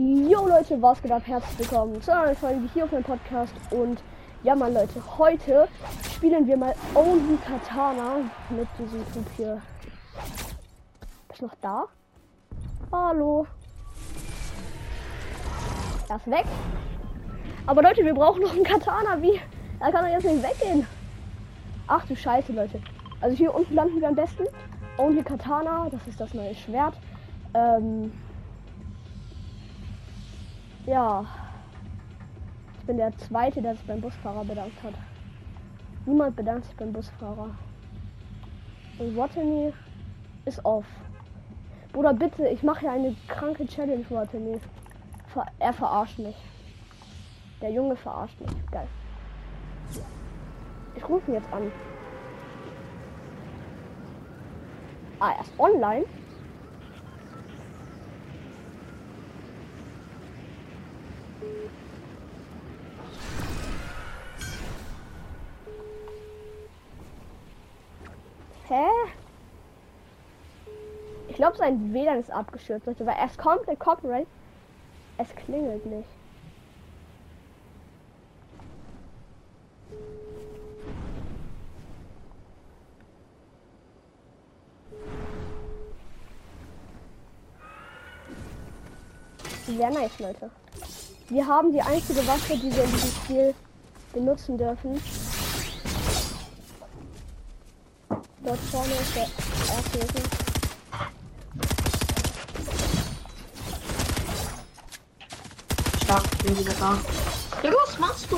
Jo Leute, was geht ab? Herzlich willkommen zu einer Folge hier auf meinem Podcast. Und ja, mal Leute, heute spielen wir mal Only Katana mit diesem Typ hier. Ist noch da? Hallo. Er ist weg. Aber Leute, wir brauchen noch einen Katana. Wie? Er kann doch jetzt nicht weggehen. Ach du Scheiße, Leute. Also hier unten landen wir am besten. Only Katana, das ist das neue Schwert. Ähm, ja. Ich bin der Zweite, der sich beim Busfahrer bedankt hat. Niemand bedankt sich beim Busfahrer. Und Watany ist off. Bruder, bitte, ich mache ja eine kranke Challenge, Watany. Ver er verarscht mich. Der Junge verarscht mich. Geil. Ich rufe ihn jetzt an. Ah, er ist online. Hä? Ich glaube, sein WLAN ist abgestürzt, Leute, weil er ist komplett copyright. Es klingelt nicht. Sehr nice, Leute. Wir haben die einzige Waffe, die wir in diesem Spiel benutzen dürfen. Dort vorne ist der Erdbeben. Stark, ich bin wieder da. Ja, was machst du?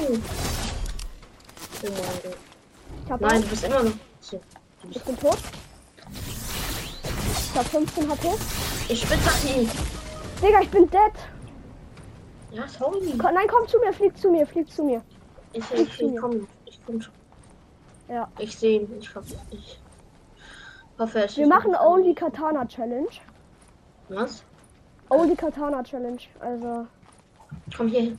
Oh Nein, du bist immer noch. So. Ich bin tot. Ich hab 15 HP. ich bin ihm. Digga, ich bin dead. Ja, sorry. Komm, nein, komm zu mir, flieg zu mir, flieg zu mir. Ich, ich, ich komm. Ich komm schon. Ja. Ich sehe ihn. Ich hoffe, ich hoffe, es Wir machen Only Katana Challenge. Was? Only Katana Challenge. Also, Komm hier hin.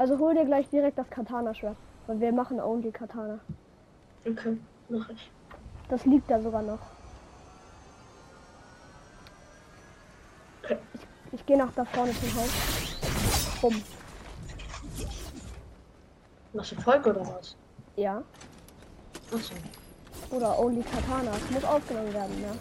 also hol dir gleich direkt das Katana-Schwert. Weil wir machen Only Katana. Okay, mach ich. Das liegt da sogar noch. Okay. Ich gehe nach da vorne zum Haus. Bumm. Machst du Folge oder was? Ja. Achso. Oder Only Katana. Das muss aufgenommen werden, ja.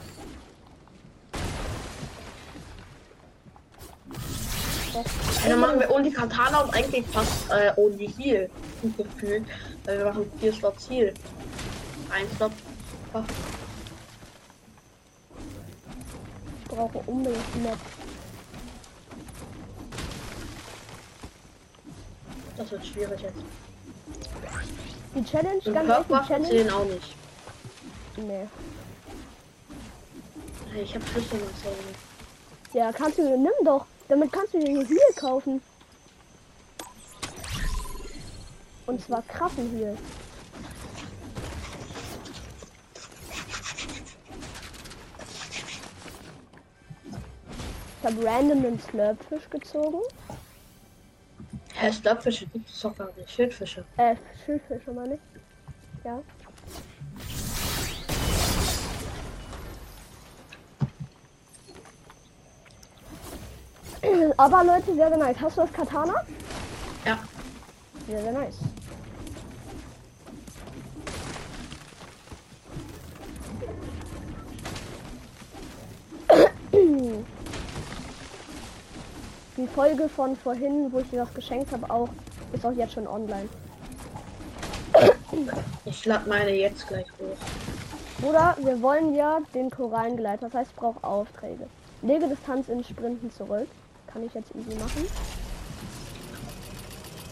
Ja, dann machen wir Only Katana und eigentlich fast äh, Only Heal. Gefühlt. Weil wir machen vier Slots Heal. Ein Slot. Ich brauche unbedingt Map. das wird schwierig jetzt. Die Challenge, Und ganz ehrlich, die Challenge. auch nicht. Nee. Hey, ich hab Schlüsselmesser. Ja, kannst du, nimm doch. Damit kannst du dir hier Heal kaufen. Und zwar krassen Heal. Ich habe random den Slurpfisch gezogen. Hä, Stöpfische gibt es doch gar nicht. Schildfische. Äh, Schildfische meine ich. Ja. Aber Leute, sehr, sehr nice. Hast du das Katana? Ja. Sehr, sehr nice. Die Folge von vorhin, wo ich dir das geschenkt habe, auch ist auch jetzt schon online. Ich lade meine jetzt gleich hoch. Bruder, wir wollen ja den Korallengleiter, das heißt, ich brauche Aufträge. Lege Distanz in Sprinten zurück. Kann ich jetzt easy machen?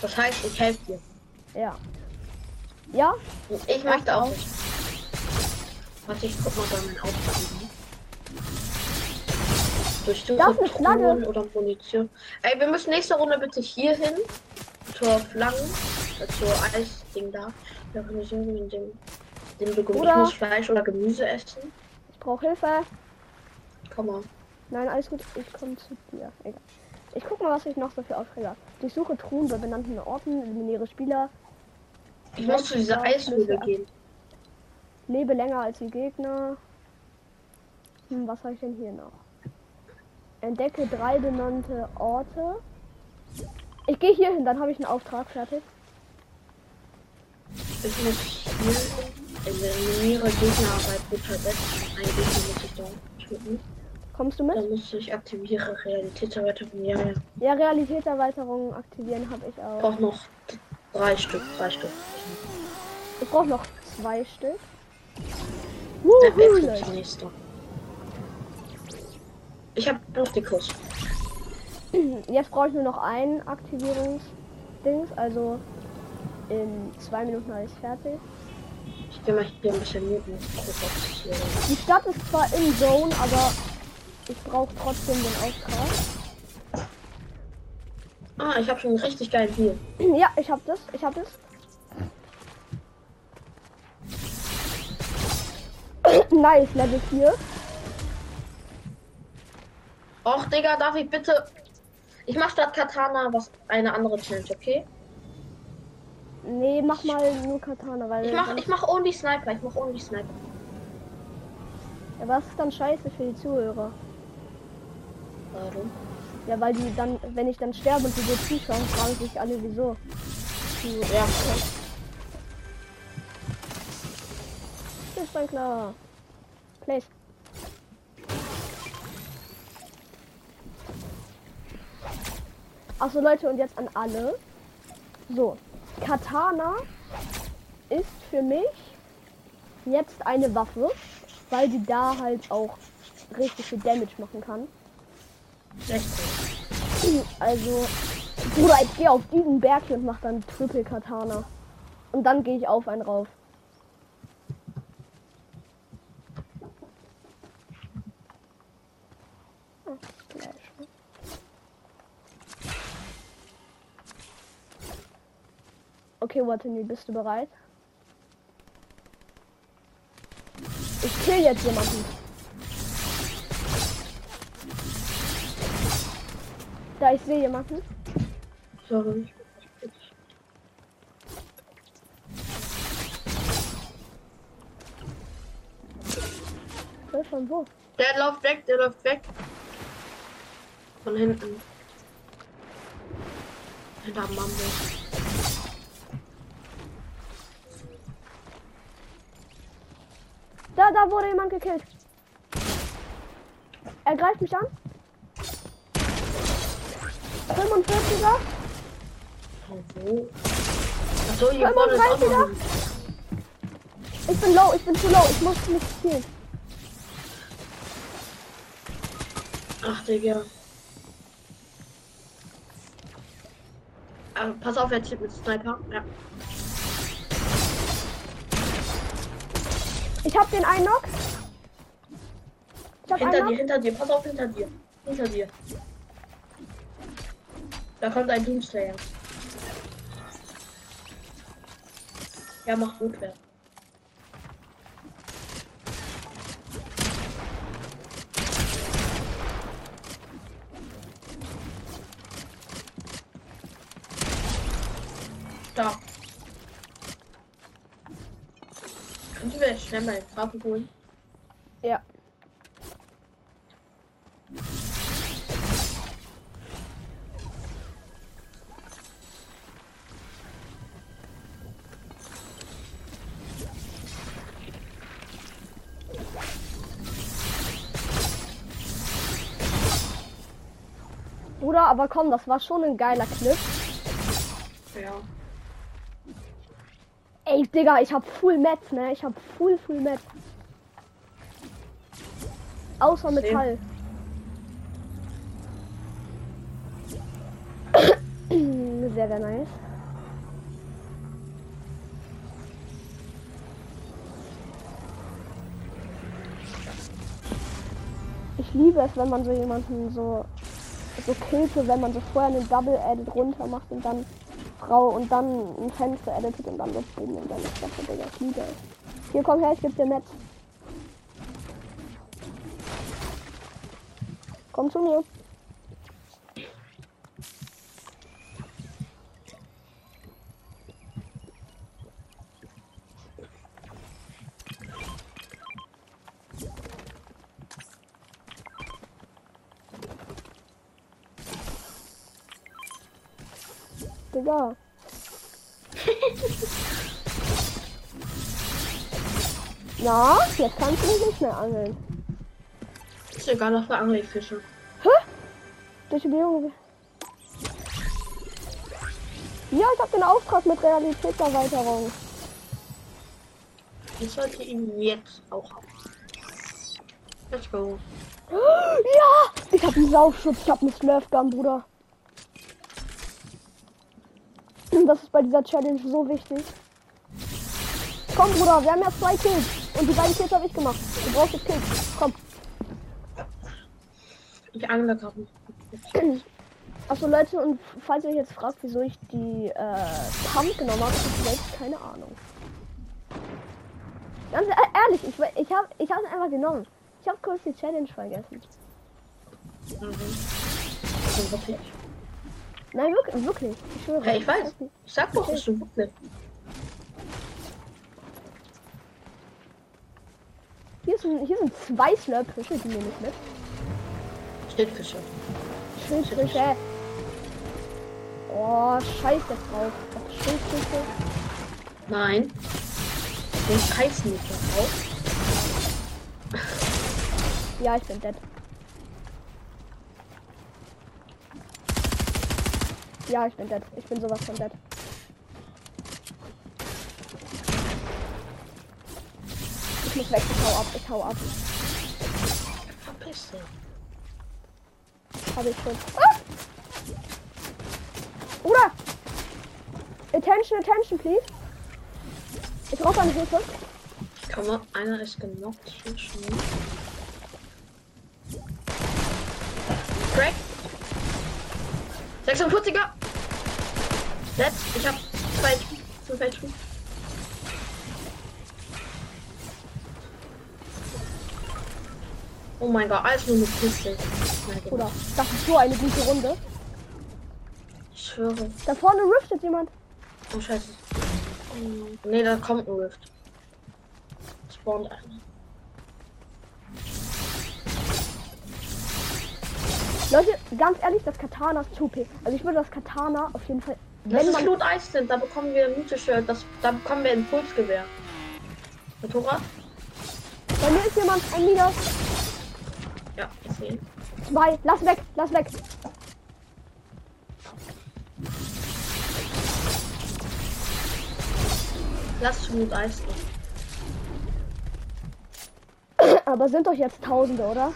Das heißt, ich helfe dir. Ja. Ja? Ich möchte auch nicht. Warte, ich guck mal bei meinen Aufgaben. Durchsuche Truhen oder Munition. Ey, wir müssen nächste Runde bitte hier hin. Zur äh, Zur Eisding da. Da können wir so mit dem, dem muss Fleisch oder Gemüse essen. Ich brauche Hilfe. Komm mal. Nein, alles gut. Ich komme zu dir. Egal. Ich guck mal, was ich noch so für Aufträge habe. Durchsuche Truhen bei benannten Orten, eliminiere Spieler, Ich muss zu dieser Eishöhle gehen. lebe länger als die Gegner. Hm, was habe ich denn hier noch? Entdecke drei benannte Orte. Ich gehe hier hin, dann habe ich einen Auftrag fertig. Ich muss hier eliminiere Gegnerarbeit gut versetzt. Ein Gegner muss ich da töten. Kommst du mit? Dann muss ich aktiviere Realitätserweiterung. Ja, ja. Ja, Realitätserweiterung aktivieren habe ich auch. brauche noch drei Stück. Drei Stück. Ich brauche noch zwei Stück. Wuhu, Leute. nächste. Ich habe noch die Kurs. Jetzt brauche ich nur noch ein Aktivierungsdings, also in zwei Minuten habe ich fertig. Ich gehe mal hier ein bisschen muten. Hier Die Stadt ist zwar in Zone, aber ich brauche trotzdem den Auftrag. Ah, ich habe schon richtig geilen Heal. Ja, ich hab das, ich hab das. nice, Level 4. Och, Digga, darf ich bitte. Ich mach statt Katana was eine andere Challenge, okay? Nee, mach mal nur Katana, weil Ich mach, ich mach only Sniper. Ich mach only Sniper. ja, was ist dann scheiße für die Zuhörer? Warum? Ja, weil die dann, wenn ich dann sterbe und die so zuschauen, fragen sich alle wieso. Die- Ja, Ist dann klar. Place. Achso Leute, und jetzt an alle. So, Katana ist für mich jetzt eine Waffe, weil die da halt auch richtig viel Damage machen kann. 16. Also, Bruder, ich gehe auf diesen Berg hier und mach dann Triple Katana. Und dann gehe ich auf einen rauf. Okay, Watani, bist du bereit? Ich kill jetzt jemanden. Da ich sehe jemanden. Sorry. Von wo? Der läuft weg, der läuft weg. Von hinten. Hinter Mambo. Da, da wurde jemand gekillt. Er greift mich an. 45er. Von wo? Achso, hier vorne ist auch 35er? noch ein. Ich bin low, ich bin zu low. Ich muss nicht spielen. Ach, Digga. Ähm, pass auf, er zieht mit Sniper. Ja. Ich hab den einen Knock. Ich hab Hinter einen dir, Knock. hinter dir, pass auf, hinter dir. Hinter dir. Da kommt ein Doomslayer. Ja, macht gut wer. Da. Können wir schnell mal den Trafo holen? Ja. Bruder, aber komm, das war schon ein geiler Clip. Ja. Ey, Digga, ich hab Full Mets, ne? Ich hab Full, Full Mets. Außer. Metall. sehr, sehr nice. Ich liebe es, wenn man so jemanden so so killte, wenn man so vorher einen Double Edit runter macht und dann Frau und dann ein Fenster editet und dann so boom und dann ist das so, liebe es. Hier komm her, ich geb dir Metz. Komm zu mir. Digga. Na, jetzt kannst du mich nicht mehr angeln. Ist egal, dafür angle ich Fische. Durch die Bewegung. Ja, ich habe den Auftrag mit Realitätserweiterung. Ich sollte ihn jetzt auch haben. Let's go. Ja! Ich habe einen Saufschutz, ich habe einen Slurfgun, Bruder. Das ist bei dieser Challenge so wichtig. Komm, Bruder, wir haben ja zwei Kills. Und die beiden Kills habe ich gemacht. Du brauchst jetzt Kills. Komm. Ich angle gerade. Achso, Leute, und falls ihr euch jetzt fragt, wieso ich die äh, Pump genommen habe, ich selbst keine Ahnung. Ganz e- ehrlich, ich, ich habe ich es einfach genommen. Ich habe kurz die Challenge vergessen. Mhm. Also. Nein, wirklich, wirklich. Ich schwöre. Ja, ich weiß. Ich sag doch, es stimmt wirklich. Hier sind, hier sind zwei Slurpfische, die nehme ich mit. Schildfische. Schildfische. Oh, scheiß jetzt drauf. Auf Schildfische. Nein. Den scheiß nicht drauf. Ja, ich bin dead. Ja, ich bin dead. Ich bin sowas von dead. Ich muss weg, ich hau ab, ich hau ab. Verpiss dich. Hab ich schon. Ah! Bruder! Attention, attention, please. Ich brauche eine Hilfe. Komm mal, einer ist genockt. Schon schnell. Crack. 46er. Let's. Ich hab zwei. Fünf HP. Oh mein Gott, alles nur mit Pistol. Nicht. das ist so eine gute Runde. Ich schwöre. Da vorne riftet jemand. Oh scheiße. Nee, da kommt ein Rift. Spawnt einer. Leute, ganz ehrlich, das Katana ist 2P. Also ich würde das Katana auf jeden Fall. Das Wenn ist man. Loot Eis sind, da bekommen wir ein Mythisch-Shirt, das da bekommen wir ein Pulsgewehr. Motorrad? Bei mir ist jemand ein Minus. Ja, ich sehe ihn. Zwei. Lass weg, lass weg. Lass Loot Eis. Aber sind doch jetzt Tausende, oder?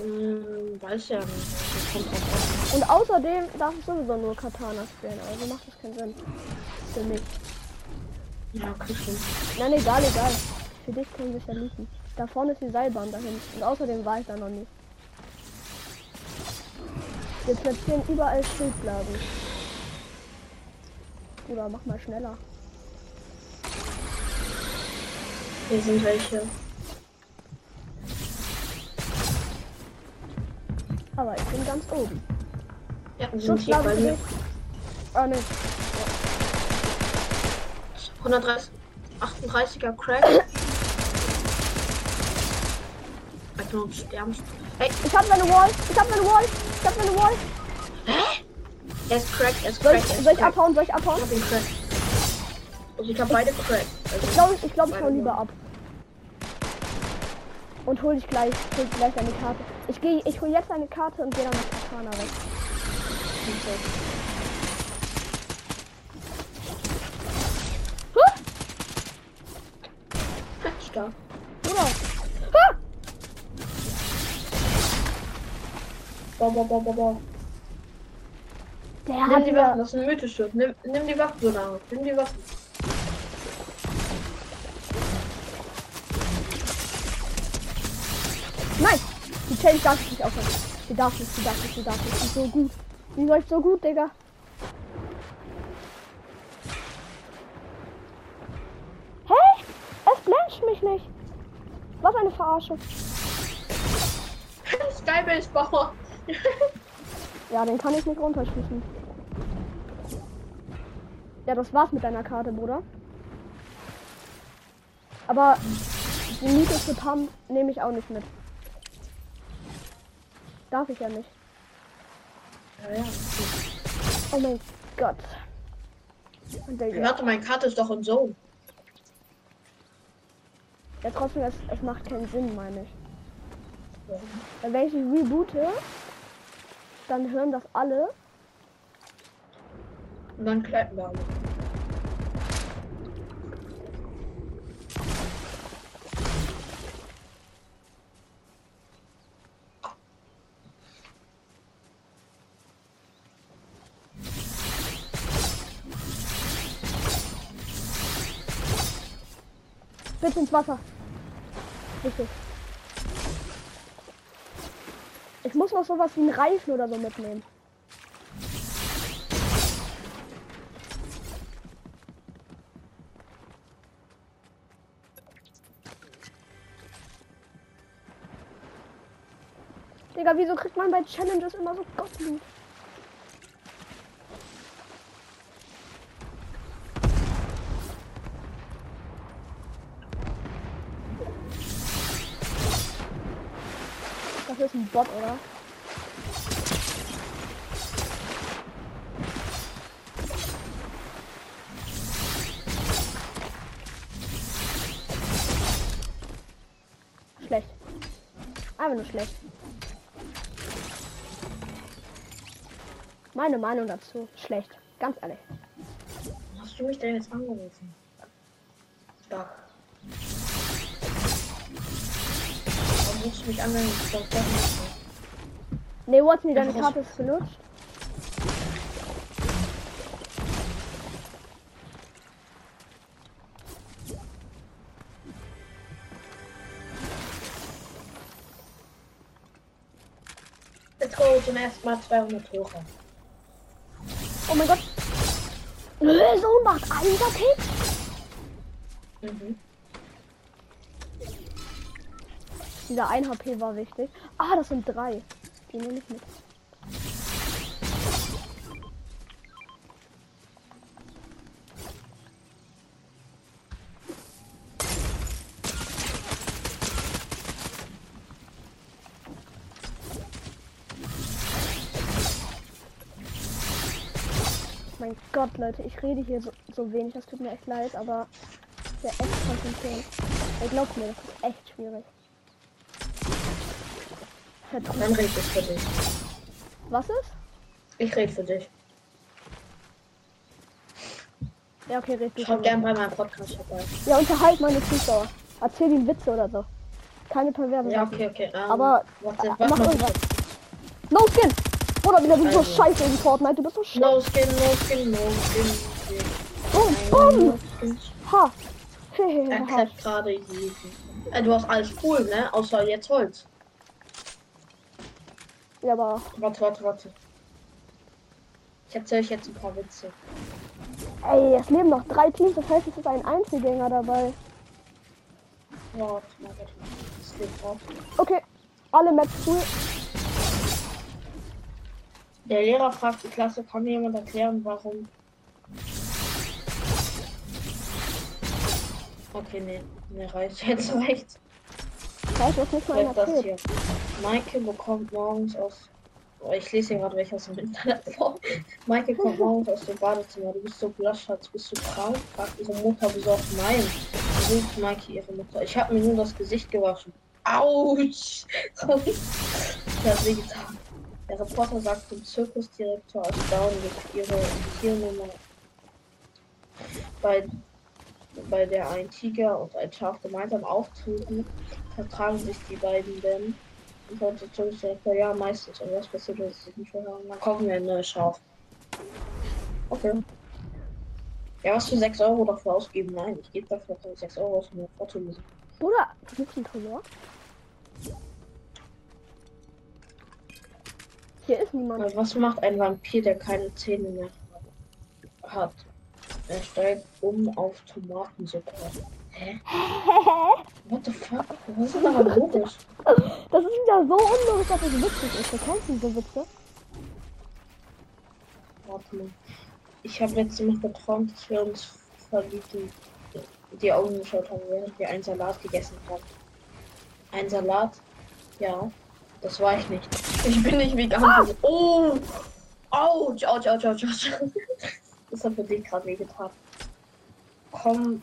Hm, weiß ja nicht. Und außerdem darf ich sowieso nur Katana spielen. Also macht das keinen Sinn. Für mich. Ja, okay. Nein, egal, egal. Für dich können wir es ja liegen. Da vorne ist die Seilbahn dahin. Und außerdem war ich da noch nie. Wir platzieren überall Schildblasen. Oder mach mal schneller. Hier sind welche. Aber ich bin ganz oben. Ja, Schutzblase bei mir. Ah, ne. 130, 38er Crack. Einfach nur sterben. Hey, Ich hab meine Wall. Ich hab meine Wall. Ich hab meine Wall. er ist cracked, er ist Soll ich, er ist soll ich abhauen? Soll ich abhauen? Ich hab ihn cracked. Also ich hab beide cracked. Also Ich glaube, ich, glaub, ich hau lieber ab. Und hol dich gleich, hol gleich deine Karte. Ich gehe, ich hol jetzt eine Karte und gehe dann mit Katana weg. Huh? Stark. Bruder. Ah! Boah, boah, boah, boah, boah. Der Nimm hat die Waffen, das ist ein Mythisch. Nimm, nimm die Waffen so lange. Nimm die Waffen. Nein! Die Challenge darf ich nicht aufhören. Die darf nicht, die darf nicht, die darf nicht. Die ist so gut. Die läuft so gut, Digga. Hä? Es blendet mich nicht. Was eine Verarsche. Skybase Bauer. Ja, den kann ich nicht runterschießen. Ja, das war's mit deiner Karte, Bruder. Aber die Miete für Pam nehme ich auch nicht mit. Darf ich ja nicht. Ja, ja. Oh mein Gott. Ja. Warte, meine Karte ist doch in Zone. ja, trotzdem, es, es macht keinen Sinn, meine ich. Weil wenn ich reboote, dann hören das alle. Und dann klappen wir alle. Bitte ins Wasser. Richtig. Ich muss noch sowas wie einen Reifen oder so mitnehmen. Digga, wieso kriegt man bei Challenges immer so Gottblut? Ein Bot, oder? Schlecht. Einfach nur schlecht. Meine Meinung dazu. Schlecht. Ganz ehrlich. Hast du mich denn jetzt angerufen? Stark. Du mich an, wenn ich doch doch nicht Nee, Watson, deine was- Karte ist benutzt. Let's go zum ersten Mal 200 Hörer. Oh mein Gott. Lösung macht einer Kick. Mhm. Dieser 1 HP war wichtig. Ah, das sind drei. Die nehme ich mit. Mein Gott, Leute, ich rede hier so, so wenig. Das tut mir echt leid, aber werde echt konzentrieren. Ihr glaubt mir, das ist echt schwierig. Dann rede ich für dich. Was ist? Ich rede für dich. Ja, okay, red du. Schaut schon. gern bei meinem Podcast vorbei. Ja, unterhalt meine Zuschauer. Erzähl ihnen Witze oder so. Keine perverse Ja, okay, okay. Ähm, Aber, warte, äh, mach irgendwas. No Skin! Bruder, wieder du bist so Also. scheiße in Fortnite. Du bist so scheiße. No skin, no skin, no skin. Boom, No boom! Ha! Er klappt gerade jeden. Äh, du hast alles cool, ne? Außer jetzt Holz. Ja, aber. Warte, warte, warte. Ich erzähle euch jetzt ein paar Witze. Ey, es leben noch drei Teams, das heißt, es ist ein Einzelgänger dabei. Warte, mal, warte. Das lebt drauf. Okay, alle Maps cool. Der Lehrer fragt die Klasse, kann mir jemand erklären, warum. Okay, nee, mir reicht jetzt reicht. Scheiße, was nicht mal das hier. Maike bekommt morgens aus. Oh, ich lese hier gerade welche aus dem Internet vor. Maike kommt morgens aus dem Badezimmer. Du bist so blaschert, bist du krank? fragt ihre Mutter besorgt. Nein, ruft Maike ihre Mutter. Ich habe mir nur das Gesicht gewaschen. Autsch! das hat wehgetan. Der Reporter sagt dem Zirkusdirektor erstaunlich ihre Tiernummer. Bei, bei der ein Tiger und ein Schaf gemeinsam auftreten, vertragen sich die beiden denn? Und dann der Zirkusdirektor, ja, meistens. Und was passiert, wenn sie sich nicht vertragen? Dann kaufen wir ein neues Schaf. Okay. Ja, was für 6 Euro dafür ausgeben? Nein, ich gebe dafür 6 Euro aus mir Fotomusik. Bruder, gibt's einen Tresor? Hier ist niemand. Was macht ein Vampir, der keine Zähne mehr hat? Er steigt um auf Tomatensuppe. Hä? What the fuck? Was ist daran logisch? Das ist wieder so unlogisch, dass es witzig ist. Du kennst diese Witze? Warte mal. Ich habe letzte Nacht geträumt, dass wir uns verliebten, die Augen geschaut haben, während wir einen Salat gegessen haben. Ein Salat? Ja. Das war ich nicht. Ich bin nicht vegan. Oh! Autsch, autsch, autsch, autsch, autsch. Das hat für dich gerade wehgetan. Komm,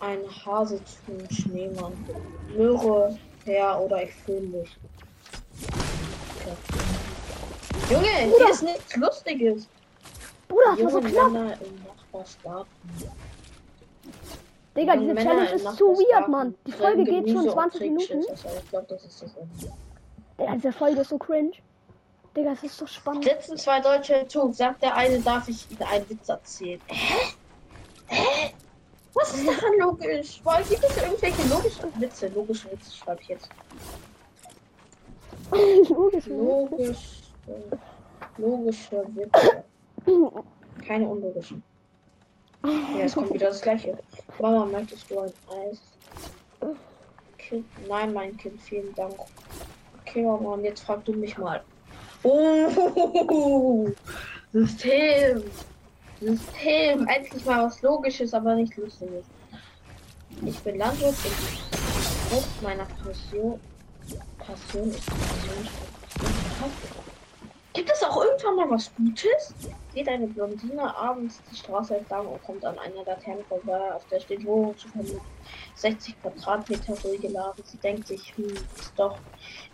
ein Hase zum Schneemann. Möhre her oder ich fühle dich. Okay. Junge, hier Bruder. ist nichts Lustiges. Bruder, das war so Junge knapp. Männer im. Digga, Junge diese Männer Challenge ist zu weird, Mann. Die Folge geht schon und 20 Minuten. Trickschützer. Ich glaube, das ist das Ende. Digga, diese Folge ist so cringe. Digga, es ist so spannend. Sitzen zwei Deutsche im Zug. Sagt der eine, darf ich Ihnen einen Witz erzählen? Hä? Hä? Was ist daran logisch? Weil gibt es irgendwelche logischen Witze? Logische Witze schreibe ich jetzt. Logisch, ne? Logisch. Logische Witze. Keine unlogischen. Ja, es kommt wieder das gleiche. Mama, möchtest du ein Eis? Kind, nein, mein Kind, vielen Dank. Okay, Mama, und jetzt frag du mich mal. Oh, System. System. Endlich mal was Logisches, aber nicht Lustiges. Ich bin Landwirt und Frucht meiner Passion, Passion ist Passion. Gibt es auch irgendwann mal was Gutes? Geht eine Blondine abends die Straße entlang und kommt an einer Laterne vorbei, auf der steht Wohnung zu vermieten. 60 Quadratmeter ruhige Lage. Sie denkt sich, hm, ist doch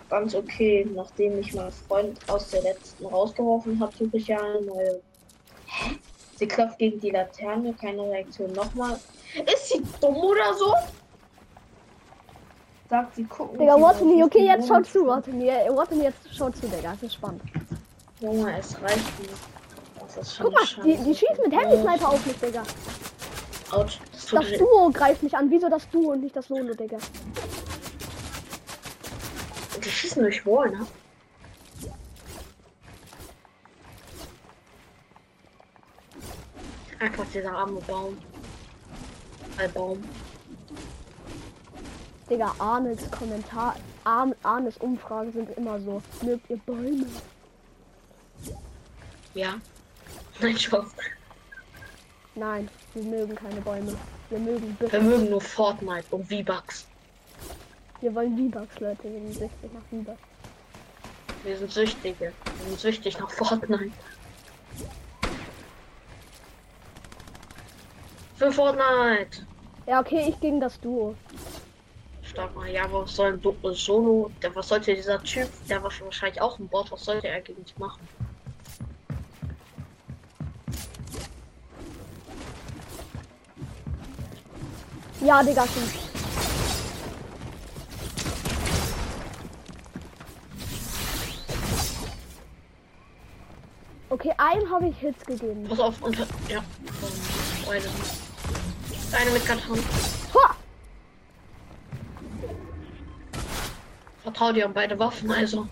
ganz okay. Nachdem mich mein Freund aus der letzten rausgeworfen hat, suche ich ja eine neue. Hä? Sie klopft gegen die Laterne, keine Reaktion. Nochmal. Ist sie dumm oder so? Sagt sie, gucken. Digga, warte mir, okay, jetzt schau zu, warte mir, warte mir, jetzt schau zu, Digga, das ist spannend. Junge, es reicht nicht. Guck mal, die, scheiße. die schießen mit Handy-Sniper auf mich, Digga. Autsch, das Das. Duo greift mich an, wieso das Duo und nicht das Solo, Digga? Die schießen durch Wall, ne? Einfach dieser arme Baum. Ein Baum. Digga, Arnes Kommentar, Arn, Arnes Umfragen sind immer so, mögt ihr Bäume? Ja. Nein, Spaß. Nein, wir mögen keine Bäume. Wir mögen. Wir mögen nur Fortnite und V-Bucks. Wir wollen V-Bucks, Leute, wir sind süchtig nach V-Bucks. Wir sind Süchtige. Wir sind süchtig nach Fortnite. Für Fortnite. Ja, okay, ich gegen das Duo. Stark mal. Ja, was soll ein Du- Solo? Der, was sollte dieser Typ? Der war schon wahrscheinlich auch ein Bot. Was sollte er gegen dich machen? Ja, Digga, schon. Okay, einem habe ich Hits gegeben. Pass auf, unter. Ja. Beide. Eine mit Karton. Ha! Vertrau dir an beide Waffen, also.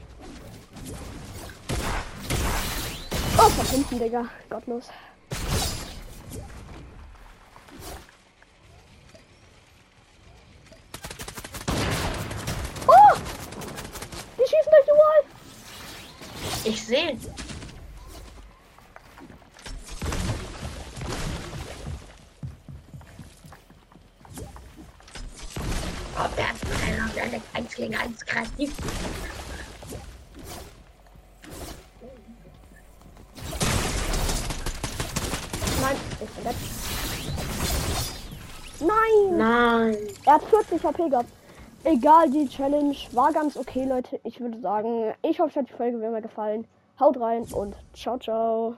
Oh, von hinten, Digga. Gottlos. Oh! Die schießen durch die Wall! Ich sehe. 1 gegen 1 kreativ. Nein. Nein! Nein. Er hat 40 HP gehabt. Egal, die Challenge war ganz okay, Leute. Ich würde sagen, ich hoffe, euch hat die Folge wie immer gefallen. Haut rein und ciao, ciao.